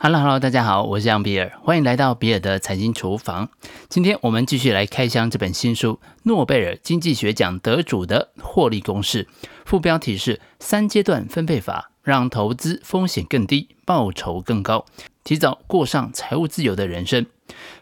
Hello，Hello，大家好，我是杨比尔，欢迎来到比尔的财经厨房。今天我们继续来开箱这本新书，诺贝尔经济学奖得主的获利公式，副标题是“三阶段分配法，让投资风险更低，报酬更高，提早过上财务自由的人生”。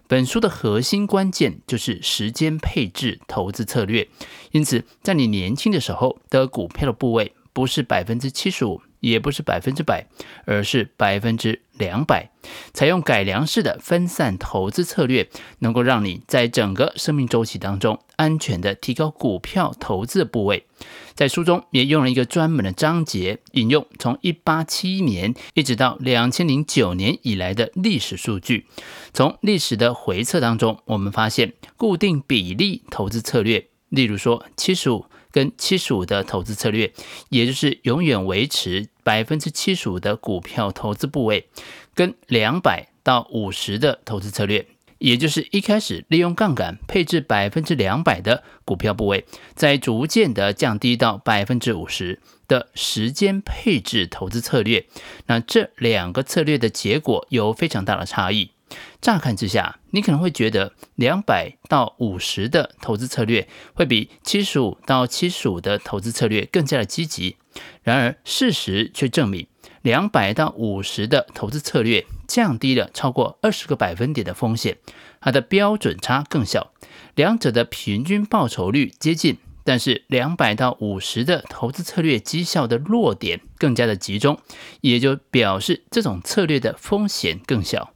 本书的核心关键就是时间配置投资策略，因此在你年轻的时候的股票的部位不是百分之七十五。也不是百分之百，而是百分之两百。采用改良式的分散投资策略，能够让你在整个生命周期当中安全的提高股票投资的部位。在书中也用了一个专门的章节，引用从一八七一年一直到两千零九年以来的历史数据。从历史的回测当中，我们发现固定比例投资策略，例如说七十五。跟七十五的投资策略，也就是永远维持百分之七十五的股票投资部位，跟两百到五十的投资策略，也就是一开始利用杠杆配置百分之两百的股票部位，再逐渐的降低到百分之五十的时间配置投资策略，那这两个策略的结果有非常大的差异。乍看之下，你可能会觉得两百到五十的投资策略会比七十五到七十五的投资策略更加的积极。然而，事实却证明，两百到五十的投资策略降低了超过二十个百分点的风险，它的标准差更小，两者的平均报酬率接近，但是两百到五十的投资策略绩效的落点更加的集中，也就表示这种策略的风险更小。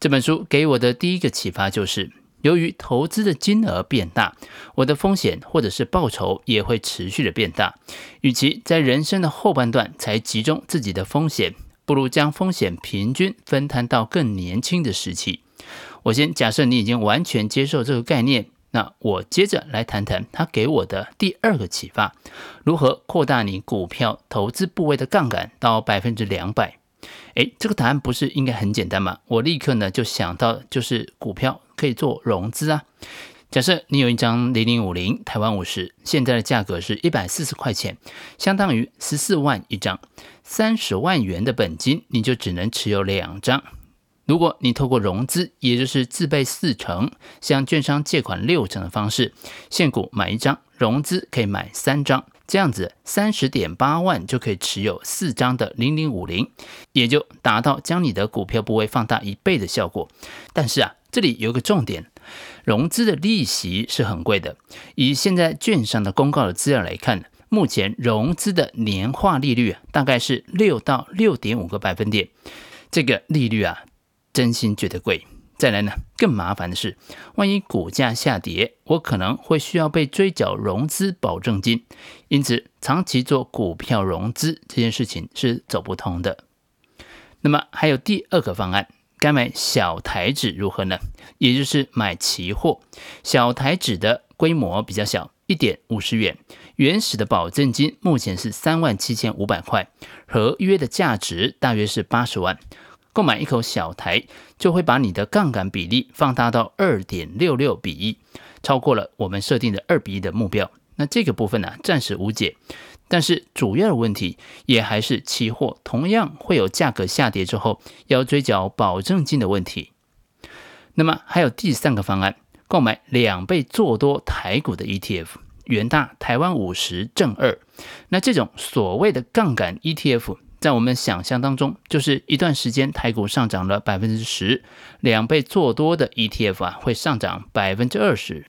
这本书给我的第一个启发就是，由于投资的金额变大，我的风险或者是报酬也会持续的变大。与其在人生的后半段才集中自己的风险，不如将风险平均分摊到更年轻的时期。我先假设你已经完全接受这个概念，那我接着来谈谈他给我的第二个启发：如何扩大你股票投资部位的杠杆到百分之两百。诶，这个答案不是应该很简单吗？我立刻呢就想到，就是股票可以做融资啊。假设你有一张零零五零台湾五十，现在的价格是一百四十块钱，相当于十四万一张，三十万元的本金，你就只能持有两张。如果你透过融资，也就是自备四成，向券商借款六成的方式，现股买一张，融资可以买三张。这样子，三十点八万就可以持有四张的零零五零，也就达到将你的股票部位放大一倍的效果。但是啊，这里有个重点，融资的利息是很贵的。以现在券商的公告的资料来看，目前融资的年化利率，大概是六到六点五个百分点。这个利率啊，真心觉得贵。再来呢，更麻烦的是，万一股价下跌，我可能会需要被追缴融资保证金，因此长期做股票融资这件事情是走不通的。那么还有第二个方案，该买小台指如何呢？也就是买期货，小台指的规模比较小，一点五十元，原始的保证金目前是三万七千五百块，合约的价值大约是八十万。购买一口小台，就会把你的杠杆比例放大到二点六六比一，超过了我们设定的二比一的目标。那这个部分呢，暂时无解。但是主要的问题也还是期货同样会有价格下跌之后要追缴保证金的问题。那么还有第三个方案，购买两倍做多台股的 ETF，元大台湾五十正二。那这种所谓的杠杆 ETF。在我们想象当中，就是一段时间台股上涨了百分之十，两倍做多的 ETF 啊会上涨百分之二十，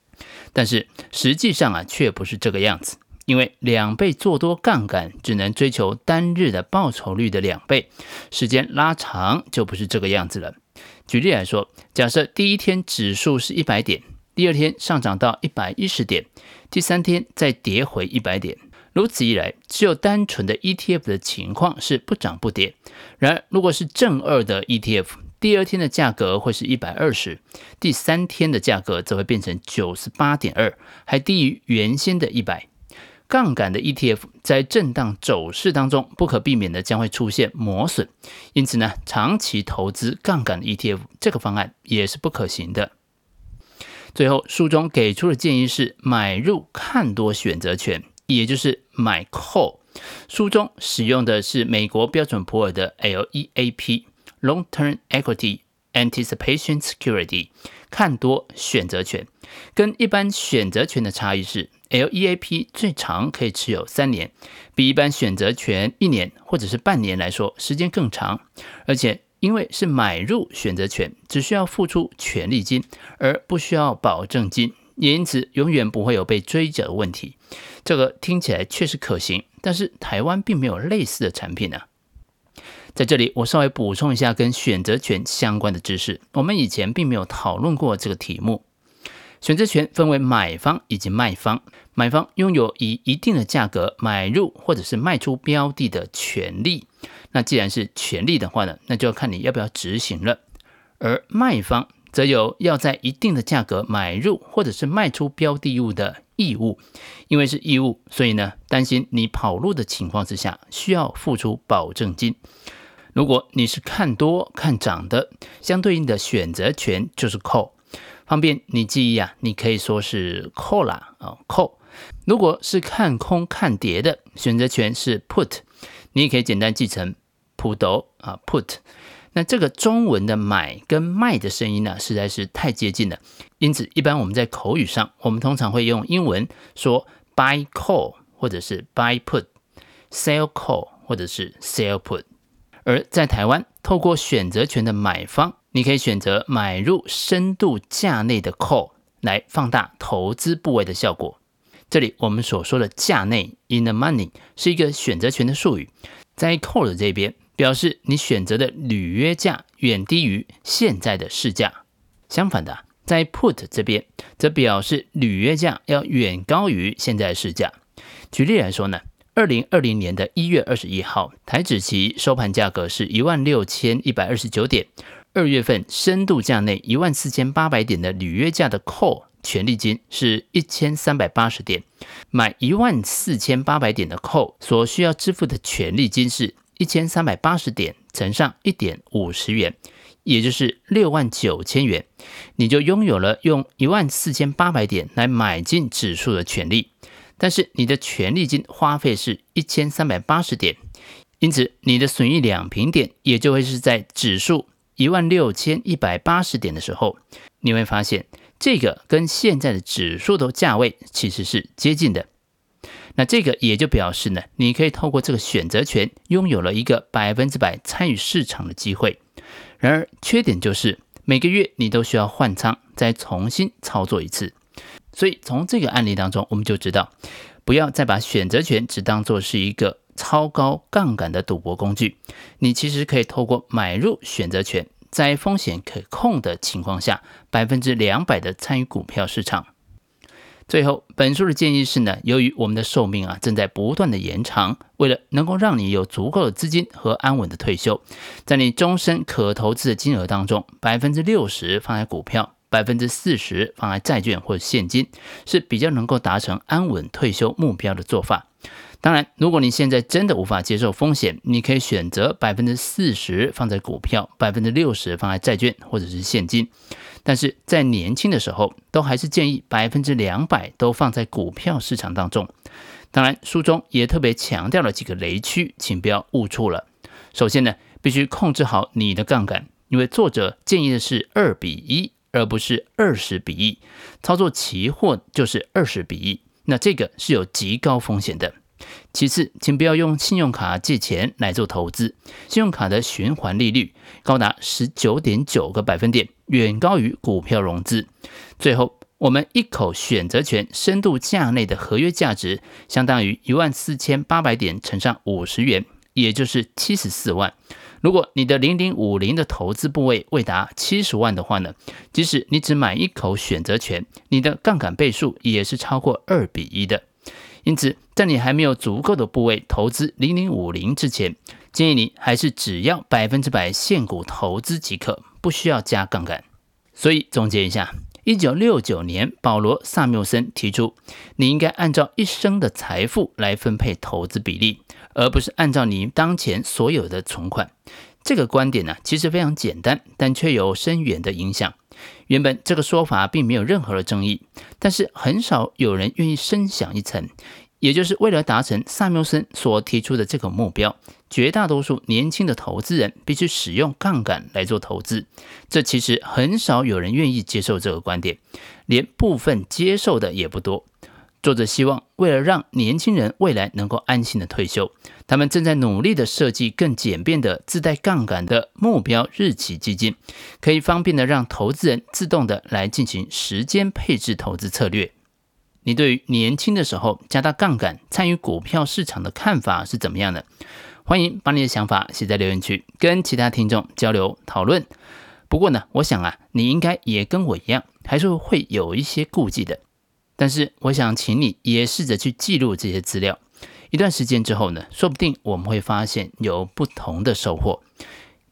但是实际上啊却不是这个样子，因为两倍做多杠杆只能追求单日的报酬率的两倍，时间拉长就不是这个样子了。举例来说，假设第一天指数是一百点，第二天上涨到一百一十点，第三天再跌回一百点。如此一来，只有单纯的 ETF 的情况是不涨不跌。然而，如果是正二的 ETF，第二天的价格会是一百二十，第三天的价格则会变成九十八点二，还低于原先的一百。杠杆的 ETF 在震荡走势当中，不可避免的将会出现磨损。因此呢，长期投资杠杆的 ETF 这个方案也是不可行的。最后，书中给出的建议是买入看多选择权。也就是买 call，书中使用的是美国标准普尔的 LEAP （long-term equity anticipation security），看多选择权。跟一般选择权的差异是，LEAP 最长可以持有三年，比一般选择权一年或者是半年来说时间更长，而且因为是买入选择权，只需要付出权利金，而不需要保证金。也因此，永远不会有被追缴的问题。这个听起来确实可行，但是台湾并没有类似的产品呢、在这里，我稍微补充一下跟选择权相关的知识。我们以前并没有讨论过这个题目。选择权分为买方以及卖方。买方拥有以一定的价格买入或者是卖出标的的权利。那既然是权利的话呢，那就要看你要不要执行了。而卖方。则有要在一定的价格买入或者是卖出标的物的义务，因为是义务，所以呢，担心你跑路的情况之下，需要付出保证金。如果你是看多看涨的，相对应的选择权就是 call，方便你记忆啊，你可以说是 call 啦啊 call。如果是看空看跌的，选择权是 put，你也可以简单记成 put 啊 put。那这个中文的买跟卖的声音呢，实在是太接近了，因此一般我们在口语上，我们通常会用英文说 buy call 或者是 buy put，sell call 或者是 sell put。而在台湾，透过选择权的买方，你可以选择买入深度价内的 call 来放大投资部位的效果。这里我们所说的价内 in the money 是一个选择权的术语，在 call 的这边。表示你选择的履约价远低于现在的市价。相反的，在 put 这边，则表示履约价要远高于现在市价。举例来说呢，二零二零年的一月二十一号，台指期收盘价格是一万六千一百二十九点。二月份深度价内一万四千八百点的履约价的 call 权利金是一千三百八十点，买一万四千八百点的 call 所需要支付的权利金是。一千三百八十点乘上一点五十元，也就是六万九千元，你就拥有了用一万四千八百点来买进指数的权利。但是你的权利金花费是一千三百八十点，因此你的损益两平点也就会是在指数一万六千一百八十点的时候，你会发现这个跟现在的指数的价位其实是接近的。那这个也就表示呢，你可以透过这个选择权拥有了一个百分之百参与市场的机会。然而缺点就是每个月你都需要换仓，再重新操作一次。所以从这个案例当中，我们就知道，不要再把选择权只当作是一个超高杠杆的赌博工具。你其实可以透过买入选择权，在风险可控的情况下，百分之两百的参与股票市场。最后，本书的建议是呢，由于我们的寿命啊正在不断的延长，为了能够让你有足够的资金和安稳的退休，在你终身可投资的金额当中，百分之六十放在股票，百分之四十放在债券或者现金，是比较能够达成安稳退休目标的做法。当然，如果你现在真的无法接受风险，你可以选择百分之四十放在股票，百分之六十放在债券或者是现金。但是在年轻的时候，都还是建议百分之两百都放在股票市场当中。当然，书中也特别强调了几个雷区，请不要误触了。首先呢，必须控制好你的杠杆，因为作者建议的是二比一，而不是二十比一。操作期货就是二十比一，那这个是有极高风险的。其次，请不要用信用卡借钱来做投资。信用卡的循环利率高达十九点九个百分点，远高于股票融资。最后，我们一口选择权深度价内的合约价值相当于一万四千八百点乘上五十元，也就是七十四万。如果你的零零五零的投资部位未达七十万的话呢，即使你只买一口选择权，你的杠杆倍数也是超过二比一的。因此，在你还没有足够的部位投资零零五零之前，建议你还是只要百分之百现股投资即可，不需要加杠杆。所以总结一下，一九六九年，保罗·萨缪森提出，你应该按照一生的财富来分配投资比例，而不是按照你当前所有的存款。这个观点呢，其实非常简单，但却有深远的影响。原本这个说法并没有任何的争议，但是很少有人愿意深想一层，也就是为了达成萨缪森所提出的这个目标，绝大多数年轻的投资人必须使用杠杆来做投资。这其实很少有人愿意接受这个观点，连部分接受的也不多。作者希望，为了让年轻人未来能够安心的退休，他们正在努力的设计更简便的自带杠杆的目标日期基金，可以方便的让投资人自动的来进行时间配置投资策略。你对于年轻的时候加大杠杆参与股票市场的看法是怎么样的？欢迎把你的想法写在留言区，跟其他听众交流讨论。不过呢，我想啊，你应该也跟我一样，还是会有一些顾忌的。但是我想请你也试着去记录这些资料，一段时间之后呢，说不定我们会发现有不同的收获。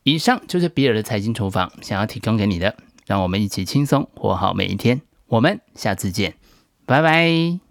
以上就是比尔的财经厨房想要提供给你的，让我们一起轻松活好每一天。我们下次见。拜拜。